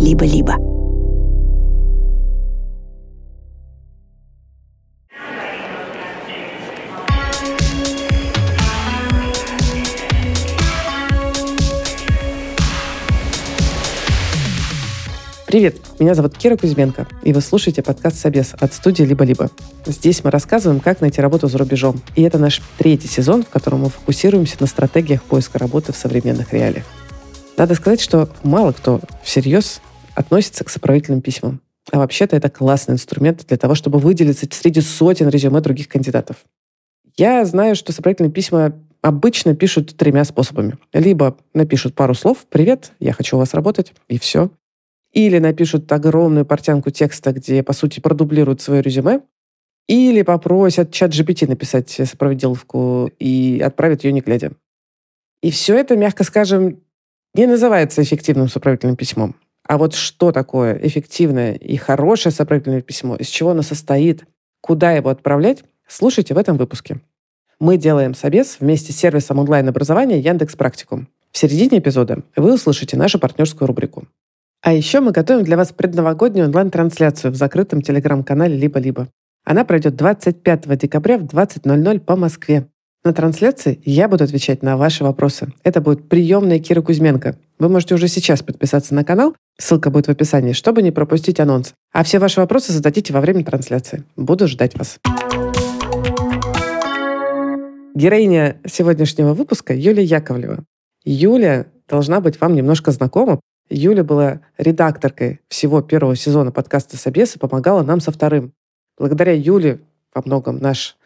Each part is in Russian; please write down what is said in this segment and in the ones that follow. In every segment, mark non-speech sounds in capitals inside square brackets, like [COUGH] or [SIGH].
либо-либо. Привет, меня зовут Кира Кузьменко, и вы слушаете подкаст «Собес» от студии «Либо-либо». Здесь мы рассказываем, как найти работу за рубежом. И это наш третий сезон, в котором мы фокусируемся на стратегиях поиска работы в современных реалиях. Надо сказать, что мало кто всерьез относится к сопроводительным письмам. А вообще-то это классный инструмент для того, чтобы выделиться среди сотен резюме других кандидатов. Я знаю, что сопроводительные письма обычно пишут тремя способами. Либо напишут пару слов «Привет, я хочу у вас работать», и все. Или напишут огромную портянку текста, где, по сути, продублируют свое резюме, или попросят чат GPT написать сопроводиловку и отправят ее не глядя. И все это, мягко скажем, не называется эффективным сопроводительным письмом. А вот что такое эффективное и хорошее сопроводительное письмо, из чего оно состоит, куда его отправлять, слушайте в этом выпуске. Мы делаем собес вместе с сервисом онлайн-образования Яндекс Практикум. В середине эпизода вы услышите нашу партнерскую рубрику. А еще мы готовим для вас предновогоднюю онлайн-трансляцию в закрытом телеграм-канале «Либо-либо». Она пройдет 25 декабря в 20.00 по Москве. На трансляции я буду отвечать на ваши вопросы. Это будет приемная Кира Кузьменко. Вы можете уже сейчас подписаться на канал, ссылка будет в описании, чтобы не пропустить анонс. А все ваши вопросы зададите во время трансляции. Буду ждать вас. Героиня сегодняшнего выпуска Юлия Яковлева. Юля должна быть вам немножко знакома, Юля была редакторкой всего первого сезона подкаста «Собес» и помогала нам со вторым. Благодаря Юле во многом наш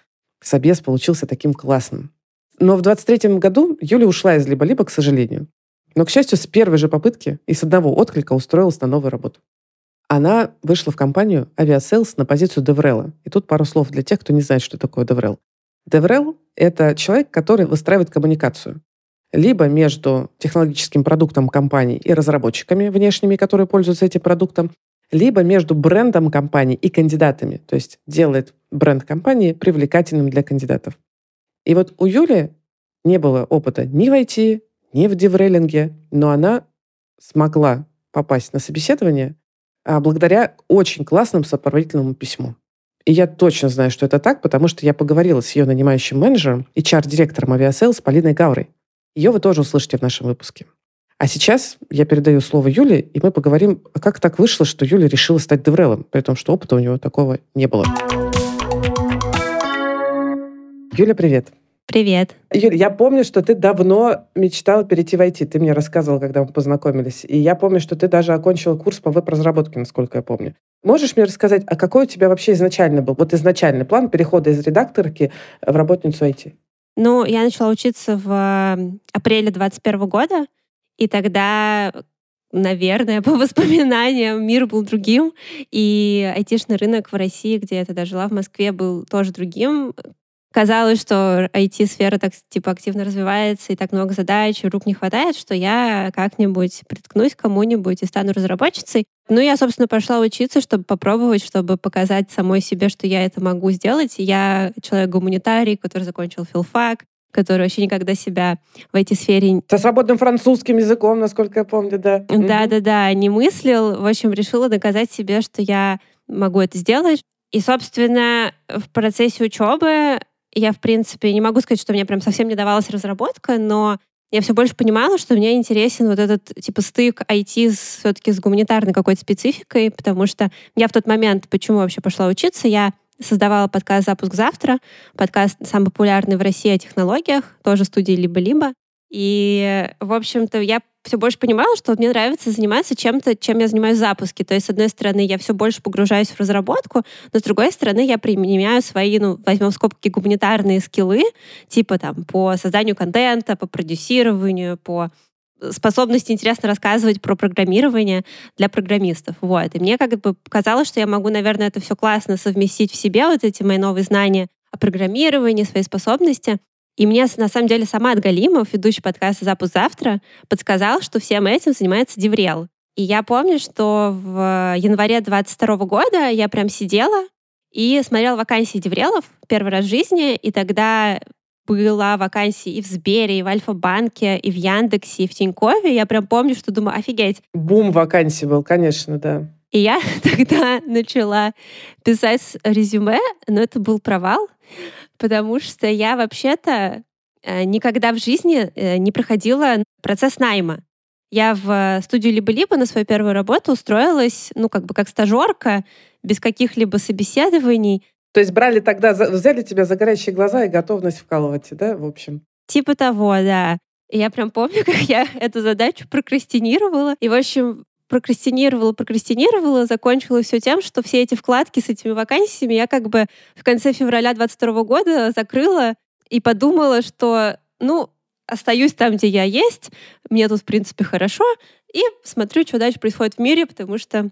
собес получился таким классным. Но в 23 году Юля ушла из «Либо-либо», к сожалению. Но, к счастью, с первой же попытки и с одного отклика устроилась на новую работу. Она вышла в компанию «Aviasales» на позицию DevRel а. И тут пару слов для тех, кто не знает, что такое DevRel. DevRel — это человек, который выстраивает коммуникацию либо между технологическим продуктом компании и разработчиками внешними, которые пользуются этим продуктом, либо между брендом компании и кандидатами, то есть делает бренд компании привлекательным для кандидатов. И вот у Юли не было опыта ни в IT, ни в девреллинге, но она смогла попасть на собеседование а, благодаря очень классному сопроводительному письму. И я точно знаю, что это так, потому что я поговорила с ее нанимающим менеджером, HR-директором Aviasales Полиной Гаврой. Ее вы тоже услышите в нашем выпуске. А сейчас я передаю слово Юле, и мы поговорим, а как так вышло, что Юля решила стать деврелом, при том, что опыта у него такого не было. Юля, привет. Привет. Юля, я помню, что ты давно мечтала перейти в IT. Ты мне рассказывала, когда мы познакомились. И я помню, что ты даже окончила курс по веб-разработке, насколько я помню. Можешь мне рассказать, а какой у тебя вообще изначально был, вот изначальный план перехода из редакторки в работницу IT? Ну, я начала учиться в апреле 21 года, и тогда наверное, [LAUGHS] по воспоминаниям, мир был другим, и айтишный рынок в России, где я тогда жила, в Москве, был тоже другим казалось, что IT-сфера так типа активно развивается, и так много задач, и рук не хватает, что я как-нибудь приткнусь к кому-нибудь и стану разработчицей. Ну, я, собственно, пошла учиться, чтобы попробовать, чтобы показать самой себе, что я это могу сделать. Я человек-гуманитарий, который закончил филфак, который вообще никогда себя в этой сфере... Со свободным французским языком, насколько я помню, да. Да-да-да, не мыслил. В общем, решила доказать себе, что я могу это сделать. И, собственно, в процессе учебы я, в принципе, не могу сказать, что мне прям совсем не давалась разработка, но я все больше понимала, что мне интересен вот этот типа стык IT все-таки с гуманитарной какой-то спецификой, потому что я в тот момент, почему вообще пошла учиться, я создавала подкаст «Запуск завтра», подкаст самый популярный в России о технологиях, тоже студии «Либо-либо». И, в общем-то, я все больше понимала, что мне нравится заниматься чем-то, чем я занимаюсь в запуске. То есть, с одной стороны, я все больше погружаюсь в разработку, но с другой стороны, я применяю свои, ну, возьмем в скобки, гуманитарные скиллы, типа там по созданию контента, по продюсированию, по способности интересно рассказывать про программирование для программистов. Вот. И мне как бы казалось, что я могу, наверное, это все классно совместить в себе, вот эти мои новые знания о программировании, свои способности, и мне, на самом деле, сама Галимов, ведущий подкаста «Запуск завтра», подсказал, что всем этим занимается DevRel. И я помню, что в январе 22 года я прям сидела и смотрела вакансии DevRel ов первый раз в жизни, и тогда была вакансия и в Сбере, и в Альфа-банке, и в Яндексе, и в Тинькове. Я прям помню, что думаю, офигеть. Бум вакансий был, конечно, да. И я [LAUGHS] тогда начала писать резюме, но это был провал, потому что я вообще-то э, никогда в жизни э, не проходила процесс найма. Я в студию «Либо-либо» на свою первую работу устроилась, ну, как бы как стажерка, без каких-либо собеседований. То есть брали тогда, взяли тебя за горящие глаза и готовность вкалывать, да, в общем? Типа того, да. И я прям помню, [LAUGHS] как я эту задачу прокрастинировала. И, в общем, прокрастинировала, прокрастинировала, закончила все тем, что все эти вкладки с этими вакансиями я как бы в конце февраля 22 года закрыла и подумала, что, ну, остаюсь там, где я есть, мне тут, в принципе, хорошо, и смотрю, что дальше происходит в мире, потому что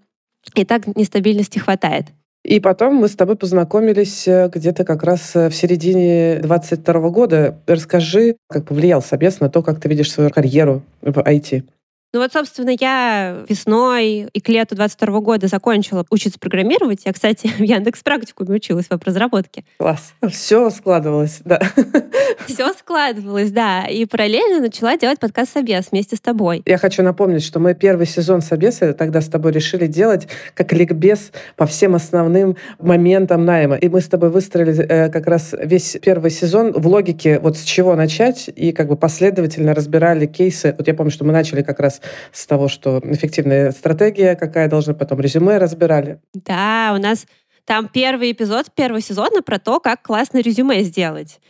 и так нестабильности хватает. И потом мы с тобой познакомились э, где-то как раз э, в середине 22 года. Расскажи, как повлиял собес на то, как ты видишь свою карьеру в IT. Ну вот, собственно, я весной и к лету 22 года закончила учиться программировать. Я, кстати, [LAUGHS] в Яндекс практикуме училась в веб-разработке. Класс. Все складывалось, да. [LAUGHS] Все складывалось, да. И параллельно начала делать подкаст «Собес» вместе с тобой. Я хочу напомнить, что мы первый сезон «Собеса» тогда с тобой решили делать как ликбез по всем основным моментам найма. И мы с тобой выстроили э, как раз весь первый сезон в логике вот с чего начать и как бы последовательно разбирали кейсы. Вот я помню, что мы начали как раз с того, что эффективная стратегия, какая должна, потом резюме разбирали. Да, у нас там первый эпизод первого сезона про то, как классно резюме сделать.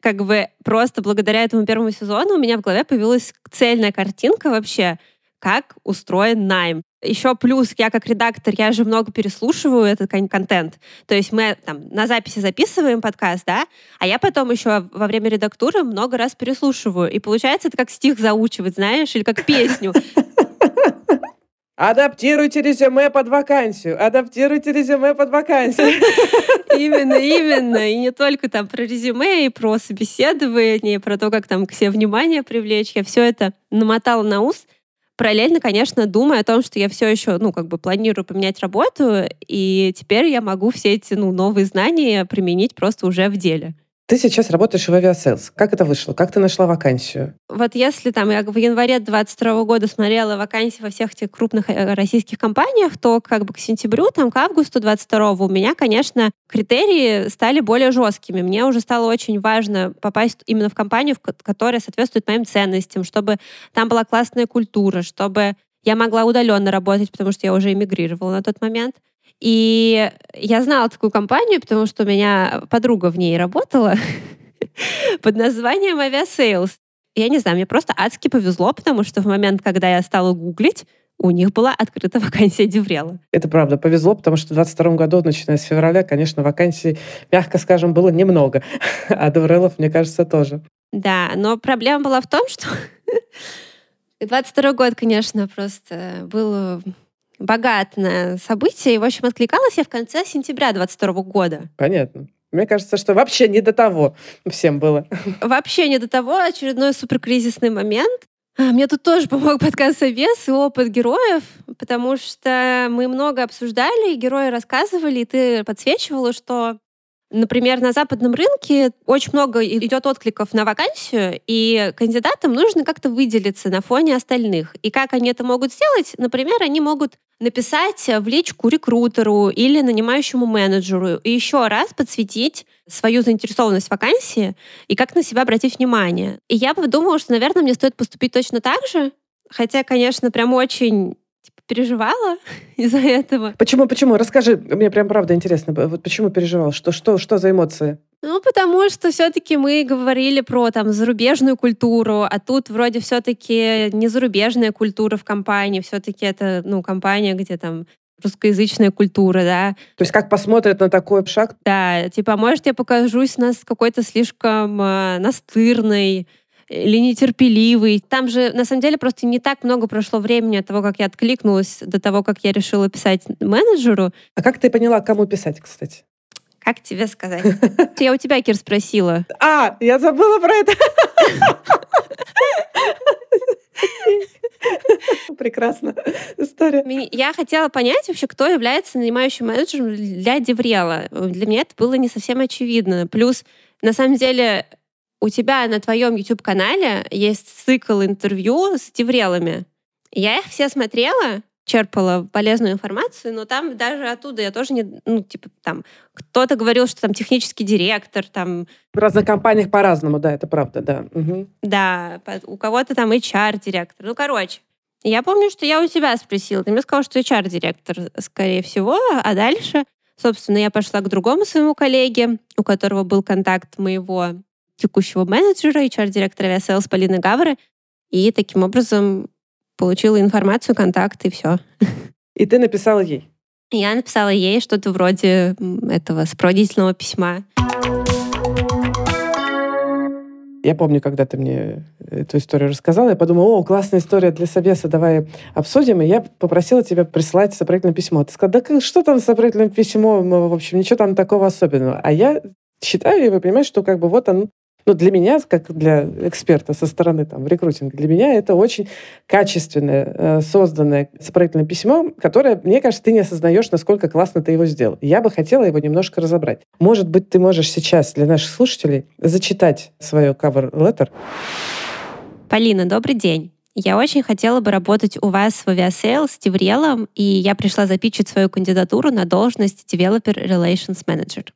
Как бы просто благодаря этому первому сезону у меня в голове появилась цельная картинка вообще, как устроен найм. Еще плюс, я как редактор, я же много переслушиваю этот контент. То есть мы там на записи записываем подкаст, да, а я потом еще во время редактуры много раз переслушиваю. И получается, это как стих заучивать, знаешь, или как песню. Адаптируйте резюме под вакансию. Адаптируйте резюме под вакансию. Именно, именно. И не только там про резюме, и про собеседование, и про то, как там к себе внимание привлечь. Я все это намотала на ус параллельно, конечно, думаю о том, что я все еще, ну, как бы планирую поменять работу, и теперь я могу все эти, ну, новые знания применить просто уже в деле. Ты сейчас работаешь в Aviasales. Как это вышло? Как ты нашла вакансию? Вот если там я в январе 22 года смотрела вакансии во всех этих крупных э, российских компаниях, то как бы к сентябрю, там к августу 22 у меня, конечно, критерии стали более жесткими. Мне уже стало очень важно попасть именно в компанию, которая соответствует моим ценностям, чтобы там была классная культура, чтобы я могла удаленно работать, потому что я уже эмигрировала на тот момент. И я знала такую компанию, потому что у меня подруга в ней работала [LAUGHS] под названием Aviasales. Я не знаю, мне просто адски повезло, потому что в момент, когда я стала гуглить, у них была открыта [LAUGHS] вакансия DevRel а. Это правда, повезло, потому что в 22 году, начиная с февраля, конечно, вакансий, мягко скажем, было немного. [LAUGHS] А DevRel ов, мне кажется, тоже. Да, но проблема была в том, что 22 год, конечно, просто был богат на события. И, в общем, откликалась я в конце сентября 22 года. Понятно. Мне кажется, что вообще не до того всем было. Вообще не до того. Очередной суперкризисный момент. А, мне тут тоже помог подкаст «Совес» и опыт героев, потому что мы много обсуждали, и герои рассказывали, и ты подсвечивала, что Например, на западном рынке очень много идет откликов на вакансию, и кандидатам нужно как-то выделиться на фоне остальных. И как они это могут сделать? Например, они могут написать в личку рекрутеру или нанимающему менеджеру и еще раз подсветить свою заинтересованность в вакансии и как на себя обратить внимание. И я подумала, что, наверное, мне стоит поступить точно так же, хотя, конечно, прям очень переживала [LAUGHS] из-за этого. Почему, почему? Расскажи, мне прям правда интересно. Вот почему переживала? Что, что, что за эмоции? Ну, потому что все-таки мы говорили про там зарубежную культуру, а тут вроде все-таки не зарубежная культура в компании, все-таки это, ну, компания, где там русскоязычная культура, да. То есть как посмотрят на такой шаг? Да, типа, может, я покажусь нас какой-то слишком э, настырной, или нетерпеливый. Там же, на самом деле, просто не так много прошло времени от того, как я откликнулась, до того, как я решила писать менеджеру. А как ты поняла, кому писать, кстати? Как тебе сказать? [LAUGHS] Я у тебя, Кир, спросила. А, я забыла про это. [LAUGHS] Прекрасно. История. Я хотела понять вообще, кто является нанимающим менеджером для Деврела. Для меня это было не совсем очевидно. Плюс, на самом деле, у тебя на твоем YouTube-канале есть цикл интервью с деврелами. Я их все смотрела, черпала полезную информацию, но там даже оттуда я тоже не, ну, типа, там, кто-то говорил, что там технический директор, там... В разных компаниях по-разному, да, это правда, да. Угу. Да, у кого-то там HR-директор. Ну, короче, я помню, что я у тебя спросила, ты мне сказал, что HR-директор, скорее всего, а дальше, собственно, я пошла к другому своему коллеге, у которого был контакт моего текущего менеджера, HR-директора Aviasales Полины Гавры, и таким образом получила информацию, контакт и все. И ты написала ей? Я написала ей что-то вроде этого сопроводительного письма. Я помню, когда ты мне эту историю рассказала, я подумала, о, классная история для собеса, давай обсудим. И я попросила тебя прислать сопроводительное письмо. Ты сказала, да что там сопроводительное письмо, в общем, ничего там такого особенного. А я считаю, и вы понимаете, что как бы вот он ну, для меня, как для эксперта со стороны там, рекрутинга, для меня это очень качественное, э, созданное сопроводительное письмо, которое, мне кажется, ты не осознаешь, насколько классно ты его сделал. Я бы хотела его немножко разобрать. Может быть, ты можешь сейчас для наших слушателей зачитать свое cover letter. Полина, добрый день. Я очень хотела бы работать у вас в Aviasales деврелом, и я пришла запичить свою кандидатуру на должность Developer Relations Manager.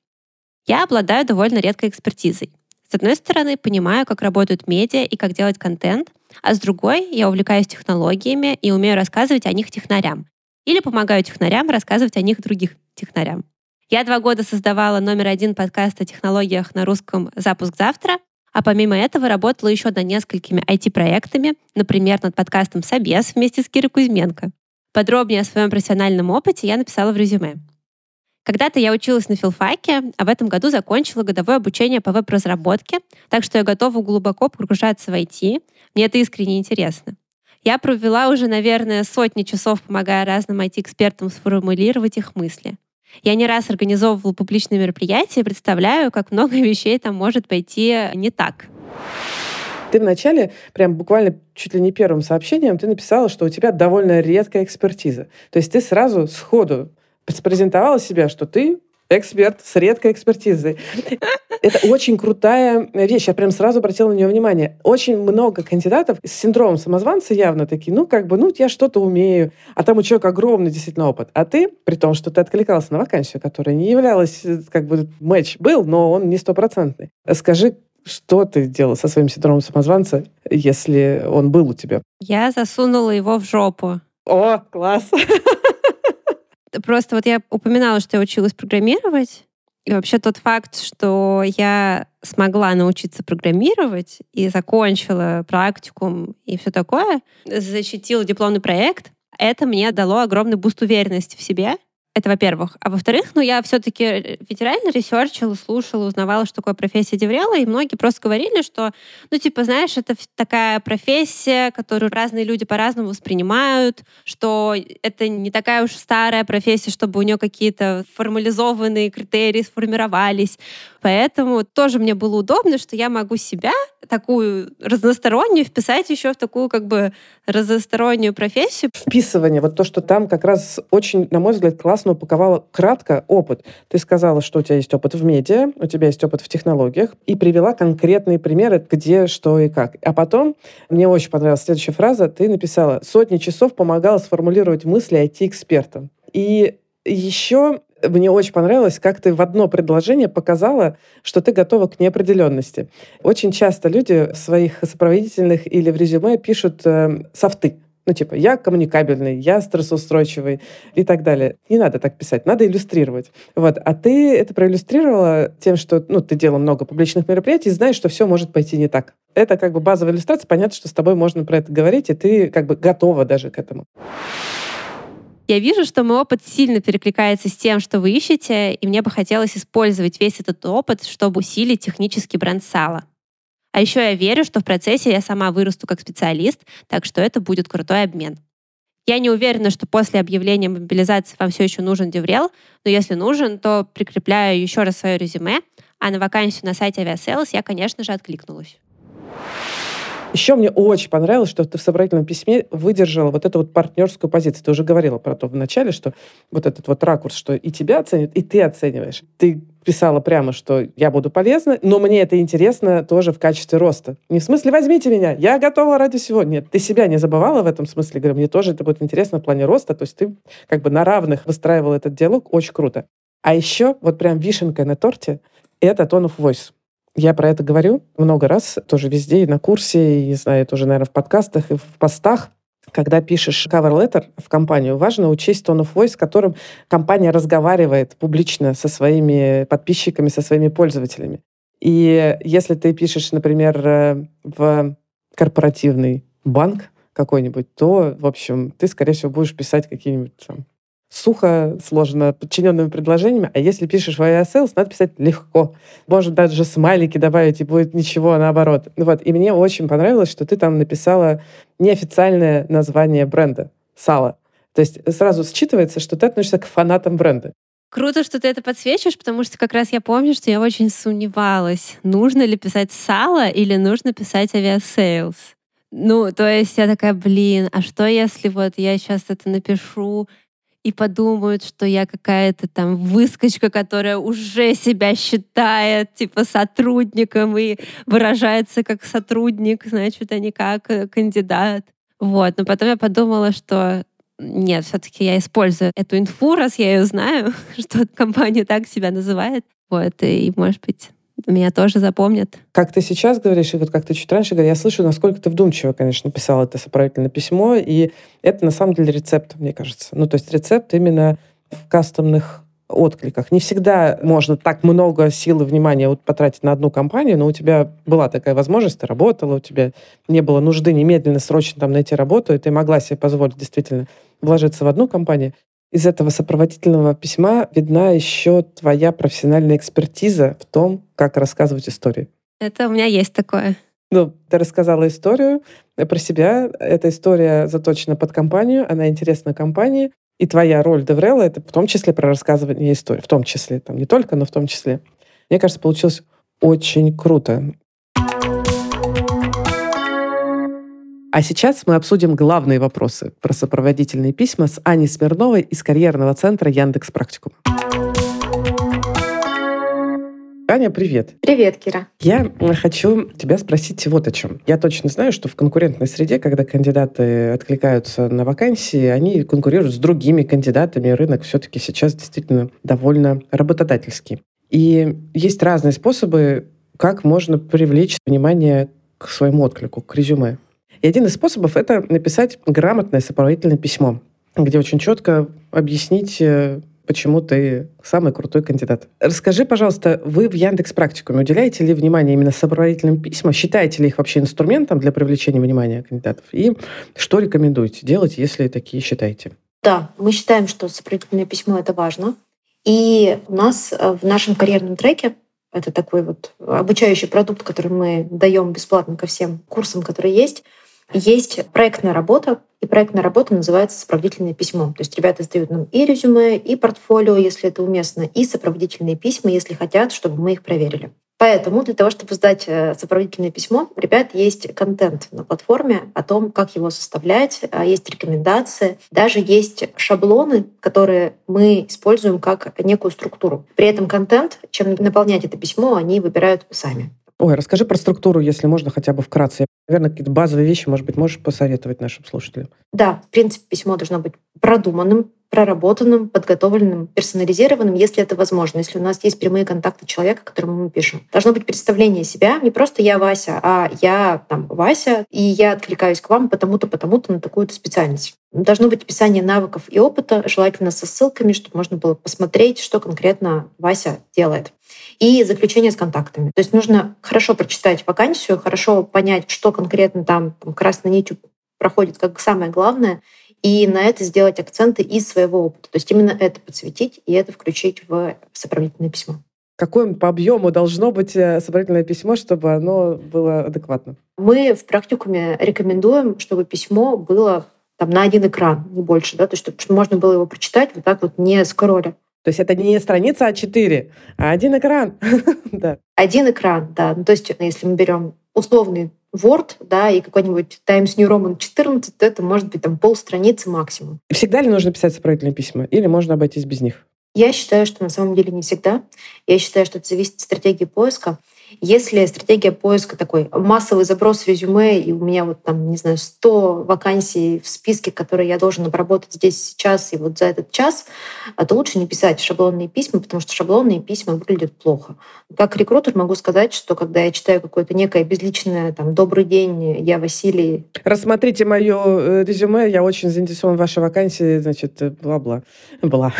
Я обладаю довольно редкой экспертизой. С одной стороны, понимаю, как работают медиа и как делать контент, а с другой, я увлекаюсь технологиями и умею рассказывать о них технарям. Или помогаю технарям рассказывать о них других технарям. Я два года создавала номер один подкаст о технологиях на русском «Запуск завтра», а помимо этого работала еще над несколькими IT-проектами, например, над подкастом «Собес» вместе с Кирой Кузьменко. Подробнее о своем профессиональном опыте я написала в резюме. Когда-то я училась на филфаке, а в этом году закончила годовое обучение по веб-разработке, так что я готова глубоко погружаться в IT. Мне это искренне интересно. Я провела уже, наверное, сотни часов, помогая разным IT-экспертам сформулировать их мысли. Я не раз организовывала публичные мероприятия и представляю, как много [LAUGHS] вещей там может пойти не так. Ты вначале, прям буквально чуть ли не первым сообщением, ты написала, что у тебя довольно редкая экспертиза. То есть ты сразу сходу презентовала себя, что ты эксперт с редкой экспертизой. Это очень крутая вещь. Я прям сразу обратила на нее внимание. Очень много кандидатов с синдромом самозванца явно такие, ну, как бы, ну, я что-то умею, а там у человека огромный действительно опыт. А ты, при том, что ты откликался на вакансию, которая не являлась, как бы, матч был, но он не стопроцентный. Скажи, что ты делал со своим синдромом самозванца, если он был у тебя? Я засунула его в жопу. О, класс! [LAUGHS] Просто вот я упоминала, что я училась программировать, и вообще тот факт, что я смогла научиться программировать и закончила практикум и все такое, защитила дипломный проект, это мне дало огромный буст уверенности в себе это во-первых. А во-вторых, ну, я все-таки э, ведь реально ресерчила, слушала, узнавала, что такое профессия деврела, и многие просто говорили, что, ну, типа, знаешь, это такая профессия, которую разные люди по-разному воспринимают, что это не такая уж старая профессия, чтобы у нее какие-то формализованные критерии сформировались. Поэтому тоже мне было удобно, что я могу себя, такую разностороннюю, вписать еще в такую как бы разностороннюю профессию. Вписывание, вот то, что там как раз очень, на мой взгляд, классно упаковала кратко опыт. Ты сказала, что у тебя есть опыт в медиа, у тебя есть опыт в технологиях, и привела конкретные примеры, где, что и как. А потом, мне очень понравилась следующая фраза, ты написала, сотни часов помогала сформулировать мысли IT-экспертам. И еще мне очень понравилось, как ты в одно предложение показала, что ты готова к неопределенности. Очень часто люди в своих сопроводительных или в резюме пишут э, софты. Ну, типа, я коммуникабельный, я стрессоустойчивый и так далее. Не надо так писать, надо иллюстрировать. Вот. А ты это проиллюстрировала тем, что ну, ты делала много публичных мероприятий знаешь, что все может пойти не так. Это как бы базовая иллюстрация. Понятно, что с тобой можно про это говорить, и ты как бы готова даже к этому. Я вижу, что мой опыт сильно перекликается с тем, что вы ищете, и мне бы хотелось использовать весь этот опыт, чтобы усилить технический бренд сала. А еще я верю, что в процессе я сама вырасту как специалист, так что это будет крутой обмен. Я не уверена, что после объявления мобилизации вам все еще нужен Деврел, но если нужен, то прикрепляю еще раз свое резюме, а на вакансию на сайте Aviasales я, конечно же, откликнулась. Еще мне очень понравилось, что ты в собрательном письме выдержала вот эту вот партнерскую позицию. Ты уже говорила про то в начале, что вот этот вот ракурс, что и тебя оценят, и ты оцениваешь. Ты писала прямо, что я буду полезна, но мне это интересно тоже в качестве роста. Не в смысле «возьмите меня, я готова ради всего». Нет, ты себя не забывала в этом смысле. Говорю, мне тоже это будет интересно в плане роста. То есть ты как бы на равных выстраивал этот диалог. Очень круто. А еще вот прям вишенка на торте — это tone of voice. Я про это говорю много раз, тоже везде, и на курсе, и, не знаю, тоже, наверное, в подкастах, и в постах. Когда пишешь cover letter в компанию, важно учесть tone of voice, которым компания разговаривает публично со своими подписчиками, со своими пользователями. И если ты пишешь, например, э, в корпоративный банк какой-нибудь, то, в общем, ты, скорее всего, будешь писать какие-нибудь там сухо, сложно, подчиненными предложениями. А если пишешь в ISL, надо писать легко. Можно даже смайлики добавить, и будет ничего наоборот. Вот. И мне очень понравилось, что ты там написала неофициальное название бренда — сало. То есть сразу считывается, что ты относишься к фанатам бренда. Круто, что ты это подсвечиваешь, потому что как раз я помню, что я очень сомневалась, нужно ли писать сало или нужно писать Aviasales. Ну, то есть я такая, блин, а что если вот я сейчас это напишу, и подумают, что я какая-то там выскочка, которая уже себя считает типа сотрудником и выражается как сотрудник, значит, а не как э, кандидат. Вот. Но потом я подумала, что нет, все-таки я использую эту инфу, раз я ее знаю, [LAUGHS] что компания так себя называет. Вот, и, может быть, меня тоже запомнят. Как ты сейчас говоришь, и вот как ты чуть раньше говорил, я слышу, насколько ты вдумчиво, конечно, писал это сопроводительное письмо, и это на самом деле рецепт, мне кажется. Ну, то есть рецепт именно в кастомных откликах. Не всегда можно так много сил и внимания вот потратить на одну компанию, но у тебя была такая возможность, ты работала, у тебя не было нужды немедленно, срочно там найти работу, и ты могла себе позволить действительно вложиться в одну компанию. Из этого сопроводительного письма видна еще твоя профессиональная экспертиза в том, как рассказывать истории. Это у меня есть такое. Ну, ты рассказала историю про себя. Эта история заточена под компанию, она интересна компании. И твоя роль Деврела — это в том числе про рассказывание истории. В том числе, там не только, но в том числе. Мне кажется, получилось очень круто. А сейчас мы обсудим главные вопросы про сопроводительные письма с Аней Смирновой из карьерного центра Яндекс Практикум. Аня, привет. Привет, Кира. Я хочу тебя спросить вот о чем. Я точно знаю, что в конкурентной среде, когда кандидаты откликаются на вакансии, они конкурируют с другими кандидатами. Рынок все-таки сейчас действительно довольно работодательский. И есть разные способы, как можно привлечь внимание к своему отклику, к резюме. И один из способов — это написать грамотное сопроводительное письмо, где очень четко объяснить, э, почему ты самый крутой кандидат. Расскажи, пожалуйста, вы в Яндекс Практикуме уделяете ли внимание именно сопроводительным письмам? Считаете ли их вообще инструментом для привлечения внимания кандидатов? И что рекомендуете делать, если такие считаете? Да, мы считаем, что сопроводительное письмо — это важно. И у нас э, в нашем карьерном треке это такой вот обучающий продукт, который мы даем бесплатно ко всем курсам, которые есть — есть проектная работа, и проектная работа называется сопроводительное письмо. То есть ребята сдают нам и резюме, и портфолио, если это уместно, и сопроводительные письма, если хотят, чтобы мы их проверили. Поэтому для того, чтобы сдать э, сопроводительное письмо, ребят есть контент на платформе о том, как его составлять, а, есть рекомендации, даже есть шаблоны, которые мы используем как некую структуру. При этом контент, чем наполнять это письмо, они выбирают сами. Ой, расскажи про структуру, если можно, хотя бы вкратце. Наверное, какие-то базовые вещи, может быть, можешь посоветовать нашим слушателям? Да, в принципе, письмо должно быть продуманным, проработанным, подготовленным, персонализированным, если это возможно, если у нас есть прямые контакты человека, которому мы пишем. Должно быть представление себя, не просто я Вася, а я там Вася, и я откликаюсь к вам потому-то, потому-то на такую-то специальность. Должно быть описание навыков и опыта, желательно со ссылками, чтобы можно было посмотреть, что конкретно Вася делает и заключение с контактами. То есть нужно хорошо прочитать вакансию, хорошо понять, что конкретно там, там красной нитью проходит как самое главное, и на это сделать акценты из своего опыта. То есть именно это подсветить и это включить в сопроводительное письмо. Какое по объему должно быть э, сопроводительное письмо, чтобы оно было адекватно? Мы в практикуме рекомендуем, чтобы письмо было там, на один экран, не больше, да, то есть чтобы можно было его прочитать вот так вот не скролля. То есть это не страница А4, а один экран. [LAUGHS] да. Один экран, да. Ну, то есть если мы берем условный Word, да, и какой-нибудь Times New Roman 14, то это может быть там полстраницы максимум. Всегда ли нужно писать сопроводительные письма? Или можно обойтись без них? Я считаю, что на самом деле не всегда. Я считаю, что это зависит от стратегии поиска. Если стратегия поиска такой массовый заброс резюме, и у меня вот там, не знаю, 100 вакансий в списке, которые я должен обработать здесь сейчас и вот за этот час, а то лучше не писать шаблонные письма, потому что шаблонные письма выглядят плохо. Как рекрутер могу сказать, что когда я читаю какое-то некое безличное там «Добрый день, я Василий». Рассмотрите мое э, резюме, я очень заинтересован в вашей вакансии, значит, бла-бла. Бла.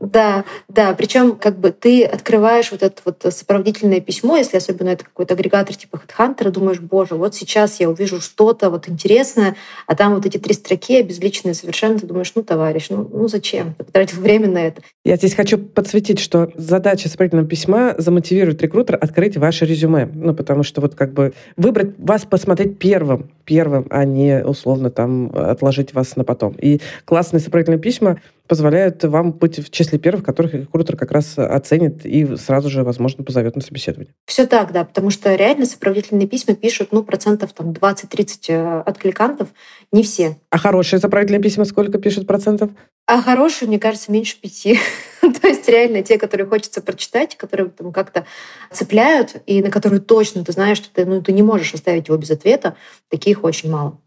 Да, да. Причем как бы ты открываешь вот это вот сопроводительное письмо, если особенно это какой-то агрегатор типа HeadHunter, думаешь, боже, вот сейчас я увижу что-то вот интересное, а там вот эти три строки безличные совершенно, ты думаешь, ну, товарищ, ну, ну зачем? Ты потратил время на это. Я здесь хочу подсветить, что задача сопроводительного письма замотивирует рекрутера открыть ваше резюме. Ну, потому что вот как бы выбрать вас посмотреть первым, первым, а не условно там отложить вас на потом. И классные сопроводительные письма позволяют вам быть в числе первых, которых рекрутер как раз оценит и сразу же, возможно, позовет на собеседование. Все так, да, потому что реально сопроводительные письма пишут, ну, процентов там 20-30 э, откликантов, не все. А хорошие сопроводительные письма сколько пишут процентов? А хорошие, мне кажется, меньше пяти. [LAUGHS] То есть реально те, которые хочется прочитать, которые там как-то цепляют, и на которые точно ты знаешь, что ты, ну, ты не можешь оставить его без ответа, таких очень мало.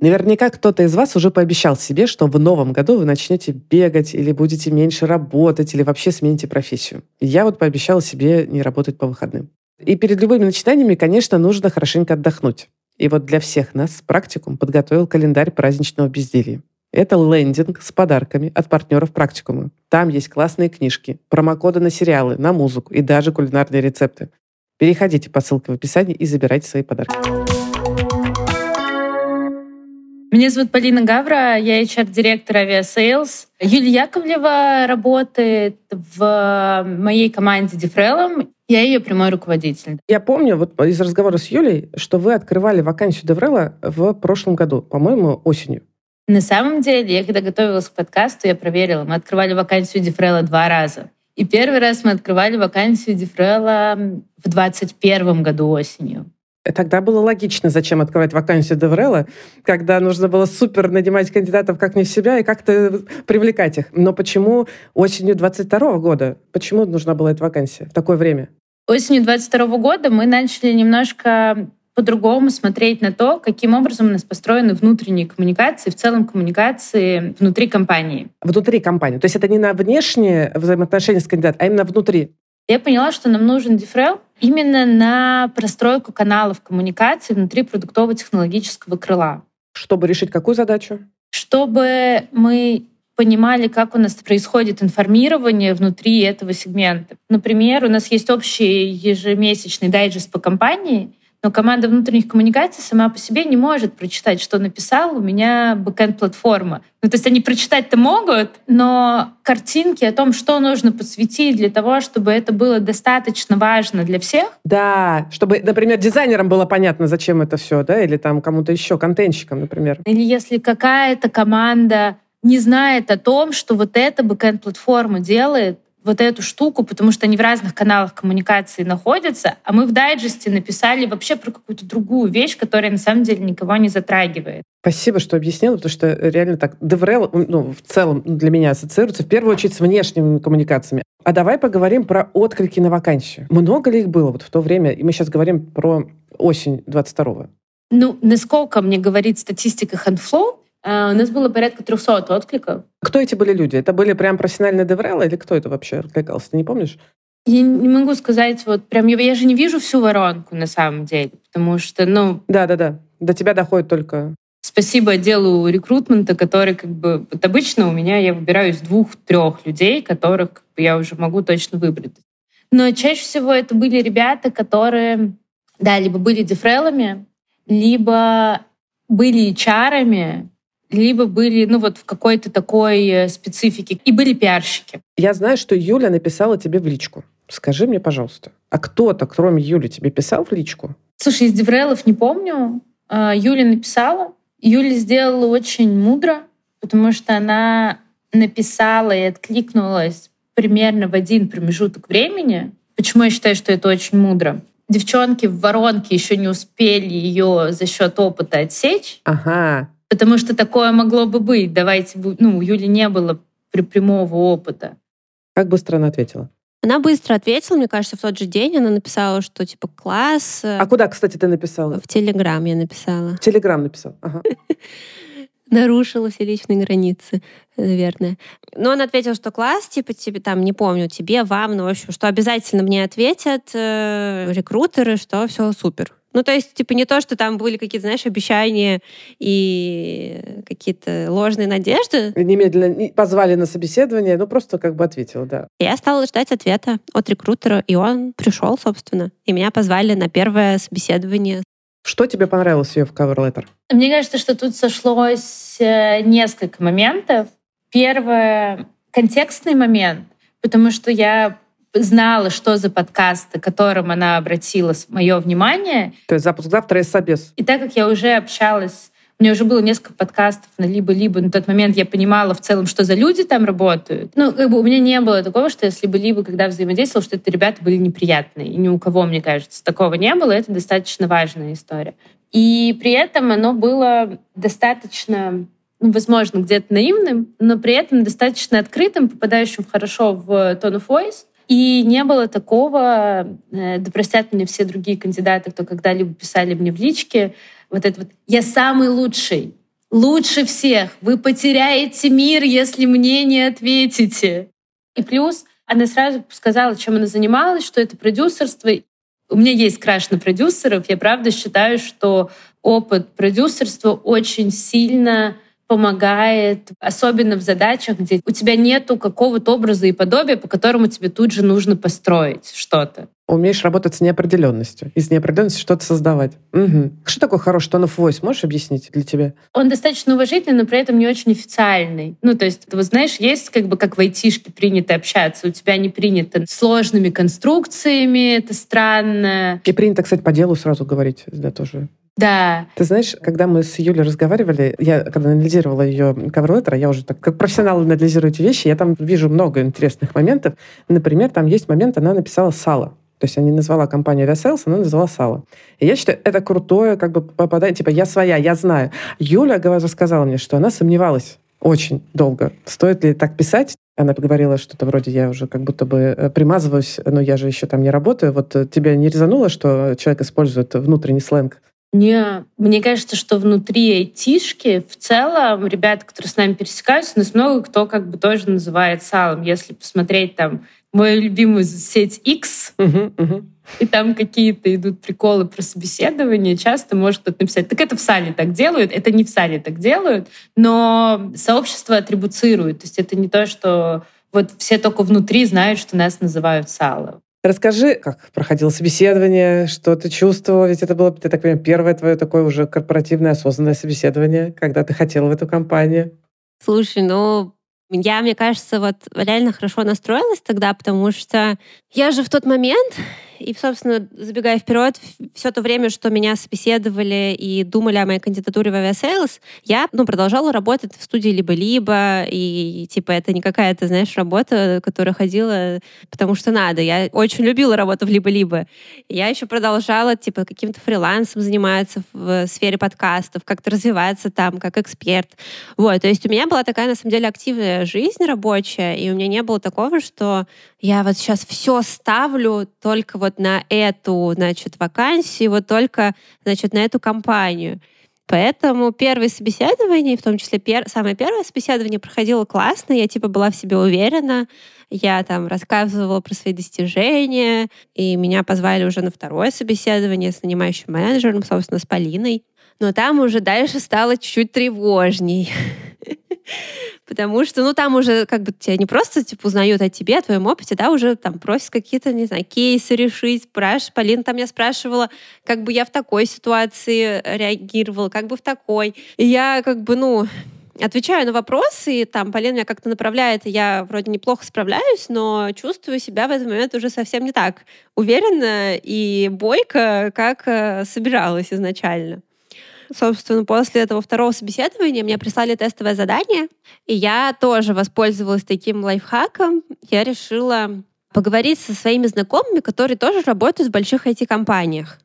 Наверняка кто-то из вас уже пообещал себе, что в новом году вы начнете бегать или будете меньше работать, или вообще смените профессию. Я вот пообещала себе не работать по выходным. И перед любыми начинаниями, конечно, нужно хорошенько отдохнуть. И вот для всех нас практикум подготовил календарь праздничного безделья. Это лендинг с подарками от партнеров практикума. Там есть классные книжки, промокоды на сериалы, на музыку и даже кулинарные рецепты. Переходите по ссылке в описании и забирайте свои подарки. Меня зовут Полина Гавра, я HR-директор Aviasales. Юлия Яковлева работает в моей команде деврелом. Я ее прямой руководитель. Я помню вот из разговора с Юлей, что вы открывали вакансию деврела в прошлом году, по-моему, осенью. На самом деле, я когда готовилась к подкасту, я проверила. Мы открывали вакансию деврела два раза. И первый раз мы открывали вакансию деврела в 2021 году осенью. Тогда было логично, зачем открывать вакансию деврела, когда нужно было супер нанимать кандидатов как не в себя и как-то привлекать их. Но почему осенью 22 года? Почему нужна была эта вакансия в такое время? Осенью 22 года мы начали немножко по-другому смотреть на то, каким образом у нас построены внутренние коммуникации, в целом коммуникации внутри компании. Внутри компании. То есть это не на внешние взаимоотношения с кандидатом, а именно внутри. Я поняла, что нам нужен дифрел именно на простройку каналов коммуникации внутри продуктово-технологического крыла. Чтобы решить какую задачу? Чтобы мы понимали, как у нас происходит информирование внутри этого сегмента. Например, у нас есть общий ежемесячный дайджест по компании, но команда внутренних коммуникаций сама по себе не может прочитать, что написал у меня бэкэнд-платформа. Ну, то есть они прочитать-то могут, но картинки о том, что нужно подсветить для того, чтобы это было достаточно важно для всех. Да, чтобы, например, дизайнерам было понятно, зачем это все, да, или там кому-то еще, контентщикам, например. Или если какая-то команда не знает о том, что вот эта бэкэнд-платформа делает, вот эту штуку, потому что они в разных каналах коммуникации находятся, а мы в дайджесте написали вообще про какую-то другую вещь, которая на самом деле никого не затрагивает. Спасибо, что объяснила, потому что реально так DevRel ну, в целом для меня ассоциируется в первую очередь с внешними коммуникациями. А давай поговорим про отклики на вакансию. Много ли их было вот в то время? И мы сейчас говорим про осень 22-го. Ну, насколько мне говорит статистика HandFlow, у нас было порядка 300 откликов. Кто эти были люди? Это были прям профессиональные деврелы или кто это вообще откликался? Ты не помнишь? Я не могу сказать, вот прям я же не вижу всю воронку на самом деле, потому что, ну... Да-да-да, до тебя доходит только... Спасибо отделу рекрутмента, который как бы... Вот обычно у меня я выбираю из двух-трех людей, которых как бы, я уже могу точно выбрать. Но чаще всего это были ребята, которые, да, либо были дефрелами, либо были чарами, либо были, ну вот в какой-то такой э, специфике, и были пиарщики. Я знаю, что Юля написала тебе в личку. Скажи мне, пожалуйста, а кто-то, кроме Юли, тебе писал в личку? Слушай, из Деврелов не помню. А, Юля написала. Юля сделала очень мудро, потому что она написала и откликнулась примерно в один промежуток времени. Почему я считаю, что это очень мудро? Девчонки в воронке еще не успели ее за счет опыта отсечь. Ага. Потому что такое могло бы быть. Давайте, ну, у Юли не было прямого опыта. Как быстро она ответила? Она быстро ответила, мне кажется, в тот же день она написала, что типа класс. А куда, кстати, ты написала? В Телеграм я написала. В Телеграм написал, ага. [LAUGHS] нарушила все личные границы, наверное. Но он ответил, что класс, типа, тебе там, не помню, тебе, вам, ну, в общем, что обязательно мне ответят э, рекрутеры, что все супер. Ну, то есть, типа, не то, что там были какие-то, знаешь, обещания и какие-то ложные надежды. Немедленно позвали на собеседование, ну, просто как бы ответил, да. Я стала ждать ответа от рекрутера, и он пришел, собственно. И меня позвали на первое собеседование. Что тебе понравилось ее в cover letter? Мне кажется, что тут сошлось э, несколько моментов. Первое — контекстный момент, потому что я знала, что за подкасты, которым она обратила мое внимание. То есть запуск завтра из собес. И так как я уже общалась, у меня уже было несколько подкастов на либо-либо, на тот момент я понимала в целом, что за люди там работают. Ну, как бы у меня не было такого, что я с либо-либо, когда взаимодействовала, что это ребята были неприятные. И ни у кого, мне кажется, такого не было. Это достаточно важная история. И при этом оно было достаточно ну, возможно, где-то наивным, но при этом достаточно открытым, попадающим хорошо в tone of voice. И не было такого, э, да простят мне все другие кандидаты, кто когда-либо писали мне в личке, вот это вот «я самый лучший», «лучше всех», «вы потеряете мир, если мне не ответите». И плюс она сразу сказала, чем она занималась, что это продюсерство. У меня есть краш на продюсеров. Я правда считаю, что опыт продюсерства очень сильно помогает, особенно в задачах, где у тебя нету какого-то образа и подобия, по которому тебе тут же нужно построить что-то. Умеешь работать с неопределенностью. Из неопределенности что-то создавать. Угу. Что такое хороший tone of voice? Можешь объяснить для тебя? Он достаточно уважительный, но при этом не очень официальный. Ну, то есть, вот знаешь, есть как бы как в айтишке принято общаться. У тебя не принято сложными конструкциями, это странно. И принято, кстати, по делу сразу говорить, да, тоже. Да. Ты знаешь, когда мы с Юлей разговаривали, я когда анализировала ее cover я уже так как профессионал анализирую эти вещи, я там вижу много интересных моментов. Например, там есть момент, она написала «сало». То есть она не назвала компанию Aviasales, она назвала сало. И я считаю, это крутое как бы попадание, типа я своя, я знаю. Юля рассказала мне, что она сомневалась очень долго, стоит ли так писать. Она поговорила что-то вроде, я уже как будто бы э, примазываюсь, но я же еще там не работаю. Вот э, тебя не резануло, что человек использует внутренний сленг? Не, мне кажется, что внутри айтишки в целом ребята, которые с нами пересекаются, нас много кто как бы тоже называет салом. Если посмотреть там мою любимую сеть X, uh-huh, uh-huh. и там какие-то идут приколы про собеседование, часто может кто-то написать, так это в сале так делают, это не в сале так делают, но сообщество атрибуцирует. То есть это не то, что вот все только внутри знают, что нас называют сало. Расскажи, как проходило собеседование, что ты чувствовала, ведь это было, я так понимаю, первое твое такое уже корпоративное осознанное собеседование, когда ты хотела в эту компанию. Слушай, ну, я, мне кажется, вот реально хорошо настроилась тогда, потому что я же в тот момент и, собственно, забегая вперед, все то время, что меня собеседовали и думали о моей кандидатуре в Aviasales, я ну, продолжала работать в студии либо-либо, и типа это не какая-то, знаешь, работа, которая ходила потому что надо. Я очень любила работу в либо-либо. Я еще продолжала типа каким-то фрилансом заниматься в сфере подкастов, как-то развиваться там как эксперт. Вот, то есть у меня была такая, на самом деле, активная жизнь рабочая, и у меня не было такого, что я вот сейчас все ставлю только вот на эту, значит, вакансию, вот только, значит, на эту компанию. Поэтому первое собеседование, в том числе пер... самое первое собеседование проходило классно, я типа была в себе уверена, я там рассказывала про свои достижения, и меня позвали уже на второе собеседование с нанимающим менеджером, собственно, с Полиной. Но там уже дальше стало чуть-чуть тревожней. [LAUGHS] Потому что, ну, там уже как бы тебя не просто, типа, узнают о тебе, о твоем опыте, да, уже там просят какие-то, не знаю, кейсы решить, спрашивают. Полина там я спрашивала, как бы я в такой ситуации реагировала, как бы в такой. И я как бы, ну, отвечаю на вопросы, и там Полина меня как-то направляет, и я вроде неплохо справляюсь, но чувствую себя в этот момент уже совсем не так уверенно и бойко, как э, собиралась изначально. Собственно, после этого второго собеседования мне прислали тестовое задание, и я тоже воспользовалась таким лайфхаком. Я решила поговорить со своими знакомыми, которые тоже работают в больших IT-компаниях.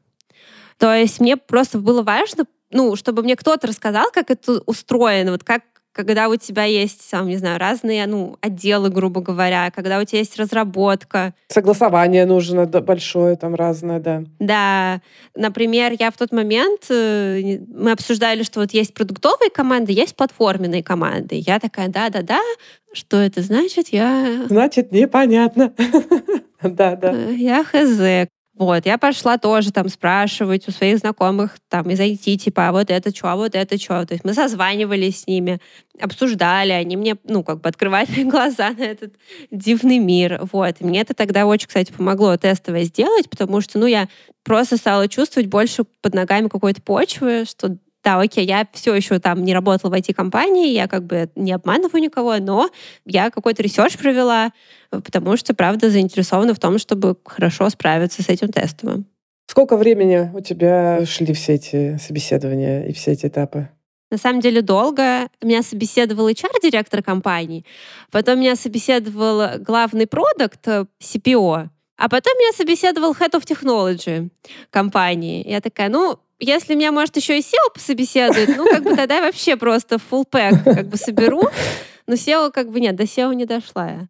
То есть мне просто было важно ну, чтобы мне кто-то рассказал, как это устроено, вот как когда у тебя есть, сам, не знаю, разные ну, отделы, грубо говоря, когда у тебя есть разработка. Согласование нужно да, большое, там разное, да. Да. Например, я в тот момент, э, мы обсуждали, что вот есть продуктовые команды, есть платформенные команды. Я такая, да-да-да, что это значит? Я... Значит, непонятно. [LAUGHS] Да, да. Э, я хз. Вот, я пошла тоже там спрашивать у своих знакомых, там, и зайти типа, а вот это что, а вот это что. То есть мы созванивались с ними, обсуждали, они мне, ну, как бы открывали [LAUGHS] глаза на этот дивный мир. Вот, и мне это тогда очень, кстати, помогло тестовое сделать, потому что, ну, я просто стала чувствовать больше под ногами какой-то почвы, что да, окей, я все еще там не работала в IT-компании, я как бы не обманываю никого, но я какой-то research провела, потому что, правда, заинтересована в том, чтобы хорошо справиться с этим тестовым. Сколько времени у тебя шли все эти собеседования и все эти этапы? На самом деле долго. Меня собеседовал HR-директор компании, потом меня собеседовал главный продукт э, CPO, а потом меня собеседовал Head of Technology компании. Я такая, ну, если меня, может, еще и SEO пособеседует, ну, как бы тогда вообще просто full pack как бы соберу. Но SEO как бы нет, до SEO не дошла я.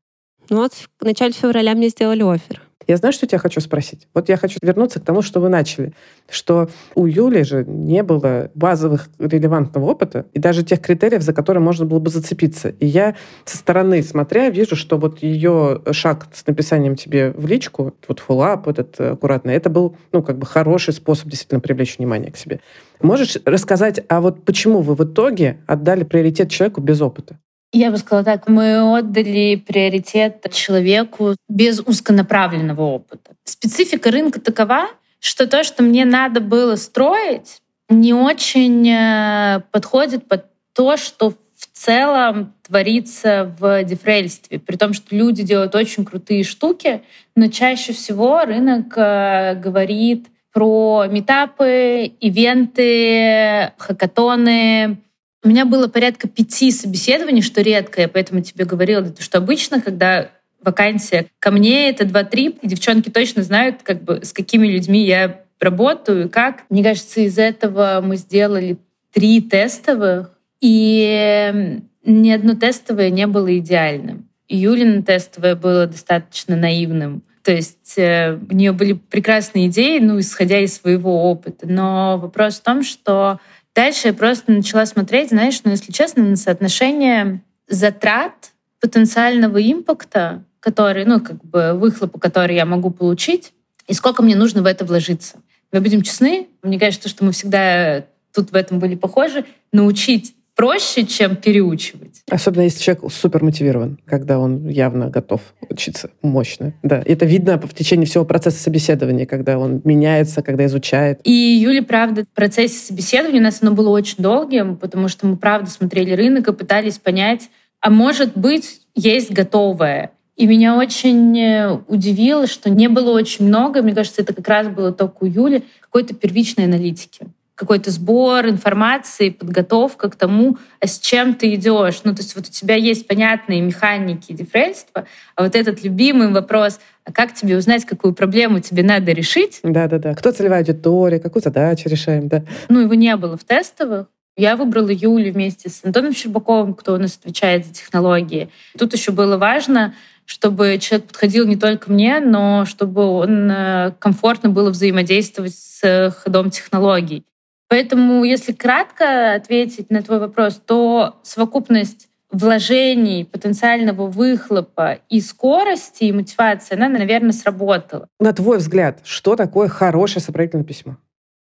Ну вот в начале февраля мне сделали офер. Я знаю, что тебя хочу спросить. Вот я хочу вернуться к тому, что вы начали. Что у Юли же не было базовых релевантного опыта и даже тех критериев, за которые можно было бы зацепиться. И я со стороны смотря вижу, что вот ее шаг с написанием тебе в личку, вот фуллап этот аккуратный, это был, ну, как бы хороший способ действительно привлечь внимание к себе. Можешь рассказать, а вот почему вы в итоге отдали приоритет человеку без опыта? Я бы сказала так, мы отдали приоритет человеку без узконаправленного опыта. Специфика рынка такова, что то, что мне надо было строить, не очень э, подходит под то, что в целом творится в дефрельстве. При том, что люди делают очень крутые штуки, но чаще всего рынок э, говорит про метапы, ивенты, хакатоны, у меня было порядка пяти собеседований, что редко, я поэтому тебе говорила, что обычно, когда вакансия ко мне, это два-три, и девчонки точно знают, как бы, с какими людьми я работаю и как. Мне кажется, из этого мы сделали три тестовых, и ни одно тестовое не было идеальным. Юлина тестовое было достаточно наивным. То есть э, у нее были прекрасные идеи, ну, исходя из своего опыта. Но вопрос в том, что Дальше я просто начала смотреть, знаешь, ну, если честно, на соотношение затрат потенциального импакта, который, ну, как бы выхлопа, который я могу получить, и сколько мне нужно в это вложиться. Мы будем честны, мне кажется, что мы всегда тут в этом были похожи, научить проще, чем переучивать. Особенно если человек супер мотивирован, когда он явно готов учиться мощно. Да, это видно в течение всего процесса собеседования, когда он меняется, когда изучает. И Юля, правда, в процессе собеседования у нас оно было очень долгим, потому что мы, правда, смотрели рынок и пытались понять, а может быть, есть готовое. И меня очень э, удивило, что не было очень много, мне кажется, это как раз было только у Юли, какой-то первичной аналитики какой-то сбор информации, подготовка к тому, а с чем ты идешь. Ну, то есть вот у тебя есть понятные механики дифференства, а вот этот любимый вопрос, а как тебе узнать, какую проблему тебе надо решить? Да-да-да. Кто целевая аудитория, какую задачу решаем, да. Ну, его не было в тестовых. Я выбрала Юлю вместе с Антоном Щербаковым, кто у нас отвечает за технологии. Тут еще было важно, чтобы человек подходил не только мне, но чтобы он э, комфортно было взаимодействовать с ходом технологий. Поэтому, если кратко ответить на твой вопрос, то совокупность вложений, потенциального выхлопа и скорости, и мотивации, она, наверное, сработала. На твой взгляд, что такое хорошее сопроводительное письмо?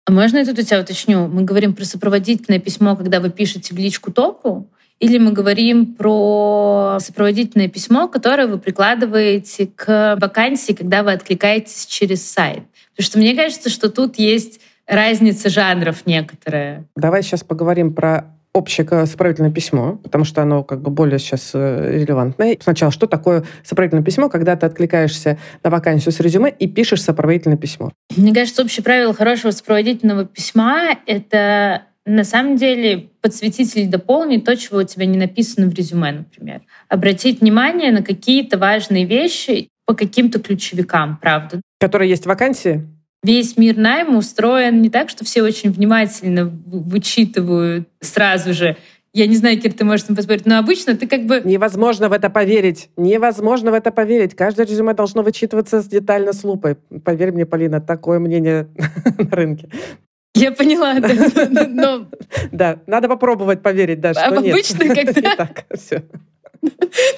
А можно я тут у тебя уточню? Мы говорим про сопроводительное письмо, когда вы пишете в личку топу, или мы говорим про сопроводительное письмо, которое вы прикладываете к вакансии, когда вы откликаетесь через сайт? Потому что мне кажется, что тут есть разница жанров некоторая. Давай сейчас поговорим про общее сопроводительное письмо, потому что оно как бы более сейчас э, релевантное. Сначала, что такое сопроводительное письмо, когда ты откликаешься на вакансию с резюме и пишешь сопроводительное письмо? Мне кажется, общее правило хорошего сопроводительного письма — это на самом деле подсветить или дополнить то, чего у тебя не написано в резюме, например. Обратить внимание на какие-то важные вещи по каким-то ключевикам, правда. Которые есть в вакансии? Весь мир найма устроен не так, что все очень внимательно вычитывают сразу же. Я не знаю, Кир, ты можешь мне поспорить, но обычно ты как бы... Невозможно в это поверить. Невозможно в это поверить. Каждое резюме должно вычитываться детально с лупой. Поверь мне, Полина, такое мнение [LAUGHS] на рынке. Я поняла, да. [LAUGHS] Но... Да, надо попробовать поверить, да, что нет. Обычно, когда... [LAUGHS] Так, все.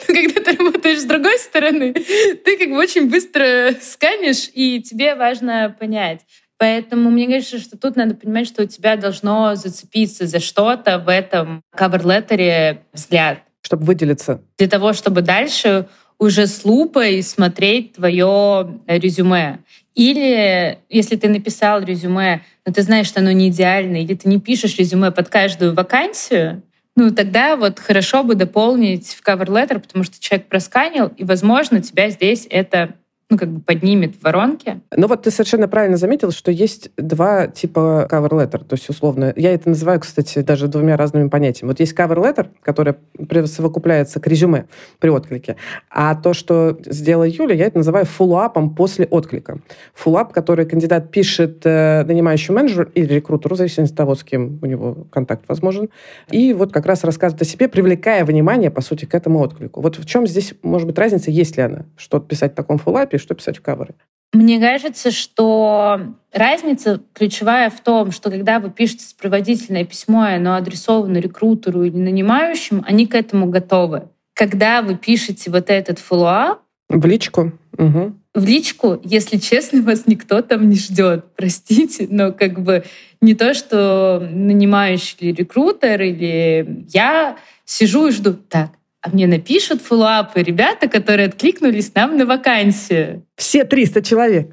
Когда ты работаешь с другой стороны, ты как бы очень быстро сканешь, и тебе важно понять. Поэтому мне кажется, что тут надо понимать, что у тебя должно зацепиться за что-то в этом кавер-леттере взгляд. Чтобы выделиться. Для того, чтобы дальше уже с лупой смотреть твое резюме. Или если ты написал резюме, но ты знаешь, что оно не идеальное, или ты не пишешь резюме под каждую вакансию, ну, тогда вот хорошо бы дополнить в cover letter, потому что человек просканил, и, возможно, тебя здесь это ну, как бы поднимет в воронке. Ну вот ты совершенно правильно заметил, что есть два типа cover letter, то есть условно, я это называю, кстати, даже двумя разными понятиями. Вот есть cover letter, которое присовокупляется к резюме при отклике, а то, что сделала Юля, я это называю фуллапом после отклика. Фуллап, который кандидат пишет э, нанимающему менеджеру или рекрутеру, в зависимости от того, с кем у него контакт возможен, и вот как раз рассказывает о себе, привлекая внимание, по сути, к этому отклику. Вот в чем здесь, может быть, разница, есть ли она, что писать в таком фуллапе, и что писать в каверы? Мне кажется, что разница ключевая в том, что когда вы пишете сопроводительное письмо, и оно адресовано рекрутеру или нанимающим, они к этому готовы. Когда вы пишете вот этот follow-up, в личку. Угу. В личку, если честно, вас никто там не ждет. Простите, но как бы не то, что нанимающий или рекрутер, или я сижу и жду. Так, а мне напишут фоллоуапы ребята, которые откликнулись нам на вакансию. Все 300 человек.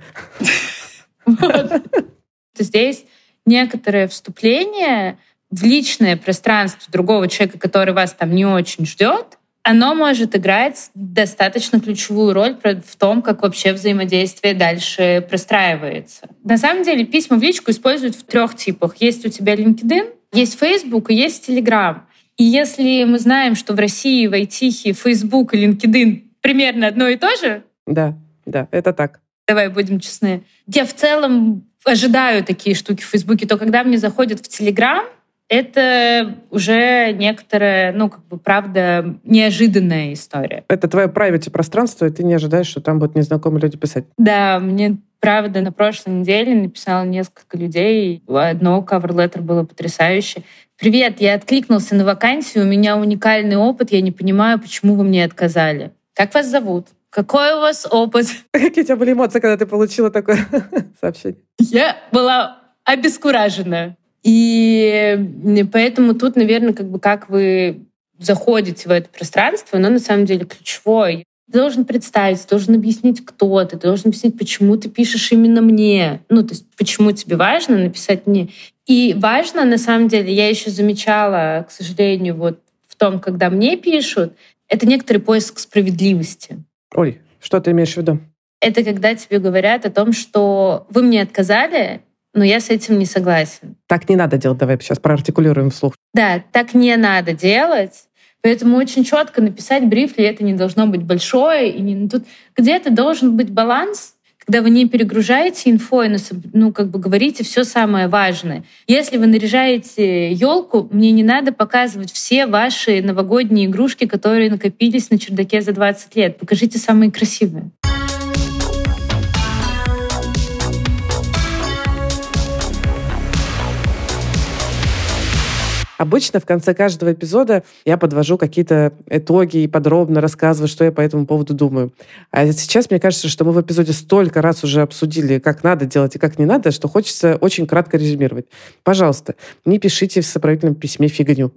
[LAUGHS] Здесь некоторое вступление в личное пространство другого человека, который вас там не очень ждет, оно может играть достаточно ключевую роль в том, как вообще взаимодействие дальше простраивается. На самом деле письма в личку используют в трех типах. Есть у тебя LinkedIn, есть Facebook и есть Telegram. И если мы знаем, что в России в IT Facebook и LinkedIn примерно одно и то же... Да, да, это так. Давай будем честны. Я в целом ожидаю такие штуки в Фейсбуке, то когда мне заходят в Телеграм, это уже некоторая, ну, как бы, правда, неожиданная история. Это твое private пространство, и ты не ожидаешь, что там будут незнакомые люди писать. Да, мне правда на прошлой неделе написало несколько людей. Одно cover-letter было потрясающе. «Привет, я откликнулся на вакансию, у меня уникальный опыт, я не понимаю, почему вы мне отказали. Как вас зовут? Какой у вас опыт?» [LAUGHS] Какие у тебя были эмоции, когда ты получила такое [LAUGHS] сообщение? Я была обескуражена. И поэтому тут, наверное, как бы как вы заходите в это пространство, оно на самом деле ключевое. Ты должен представить, ты должен объяснить, кто ты, ты должен объяснить, почему ты пишешь именно мне. Ну, то есть, почему тебе важно написать мне. И важно, на самом деле, я еще замечала, к сожалению, вот в том, когда мне пишут, это некоторый поиск справедливости. Ой, что ты имеешь в виду? Это когда тебе говорят о том, что вы мне отказали, но я с этим не согласен. Так не надо делать, давай сейчас проартикулируем вслух. Да, так не надо делать. Поэтому очень четко написать бриф, и это не должно быть большое. И не, тут где-то должен быть баланс, когда вы не перегружаете инфой, но ну, как бы говорите все самое важное. Если вы наряжаете елку, мне не надо показывать все ваши новогодние игрушки, которые накопились на чердаке за 20 лет. Покажите самые красивые. Обычно в конце каждого эпизода я подвожу какие-то итоги и подробно рассказываю, что я по этому поводу думаю. А сейчас мне кажется, что мы в эпизоде столько раз уже обсудили, как надо делать и как не надо, что хочется очень кратко резюмировать. Пожалуйста, не пишите в сопроводительном письме фигню.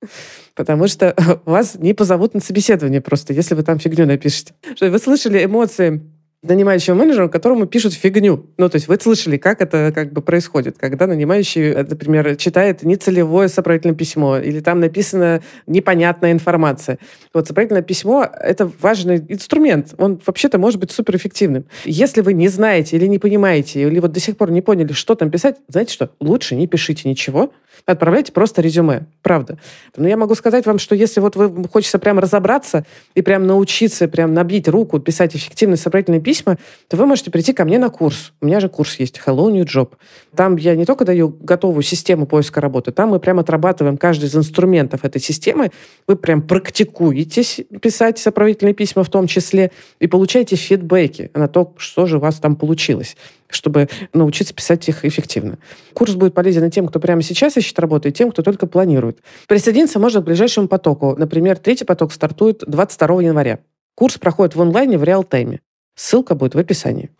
[LAUGHS] Потому что [LAUGHS] вас не позовут на собеседование просто, если вы там фигню напишете. Вы слышали эмоции нанимающего менеджера, которому пишут фигню. Ну, то есть вы слышали, как это как бы происходит, когда нанимающий, э, например, читает нецелевое сопроводительное письмо, или там написана непонятная информация. Вот сопроводительное письмо — это важный инструмент. Он вообще-то может быть суперэффективным. Если вы не знаете или не понимаете, или вот до сих пор не поняли, что там писать, знаете что? Лучше не пишите ничего, Отправляйте просто резюме, правда. Но я могу сказать вам, что если вот вы хочется прям разобраться и прям научиться, прям набить руку, писать эффективные сопроводительные письма, то вы можете прийти ко мне на курс. У меня же курс есть Hello New Job. Там я не только даю готовую систему поиска работы, там мы прям отрабатываем каждый из инструментов этой системы. Вы прям практикуетесь писать сопроводительные письма в том числе и получаете фидбэки на то, что же у вас там получилось чтобы научиться писать их эффективно. Курс будет полезен и тем, кто прямо сейчас ищет работу, и тем, кто только планирует. Присоединиться можно к ближайшему потоку. Например, третий поток стартует 22 января. Курс проходит в онлайне в реал-тайме. Ссылка будет в описании.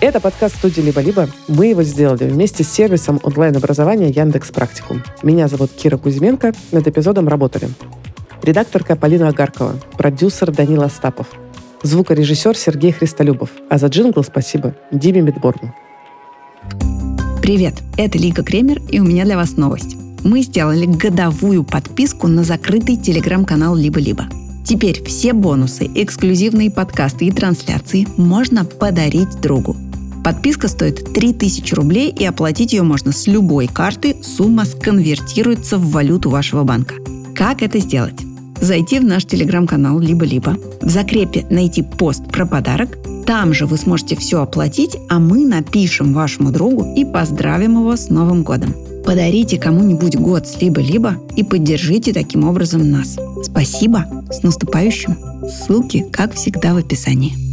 Это подкаст студии «Либо-либо». Мы его сделали вместе с сервисом онлайн-образования Яндекс Практикум. Меня зовут Кира Кузьменко. Над эпизодом работали редакторка Полина Агаркова, продюсер Данила Остапов, звукорежиссер Сергей Христолюбов. А за джингл спасибо Диме Медборну. Привет, это Лика Кремер, и у меня для вас новость. Мы сделали годовую подписку на закрытый телеграм-канал «Либо-либо». Теперь все бонусы, эксклюзивные подкасты и трансляции можно подарить другу. Подписка стоит 3000 рублей, и оплатить ее можно с любой карты. Сумма сконвертируется в валюту вашего банка. Как это сделать? Зайти в наш телеграм-канал «Либо-либо», в закрепе найти пост про подарок, там же вы сможете все оплатить, а мы напишем вашему другу и поздравим его с Новым годом. Подарите кому-нибудь год с либо-либо и поддержите таким образом нас. Спасибо, с наступающим! Ссылки, как всегда, в описании.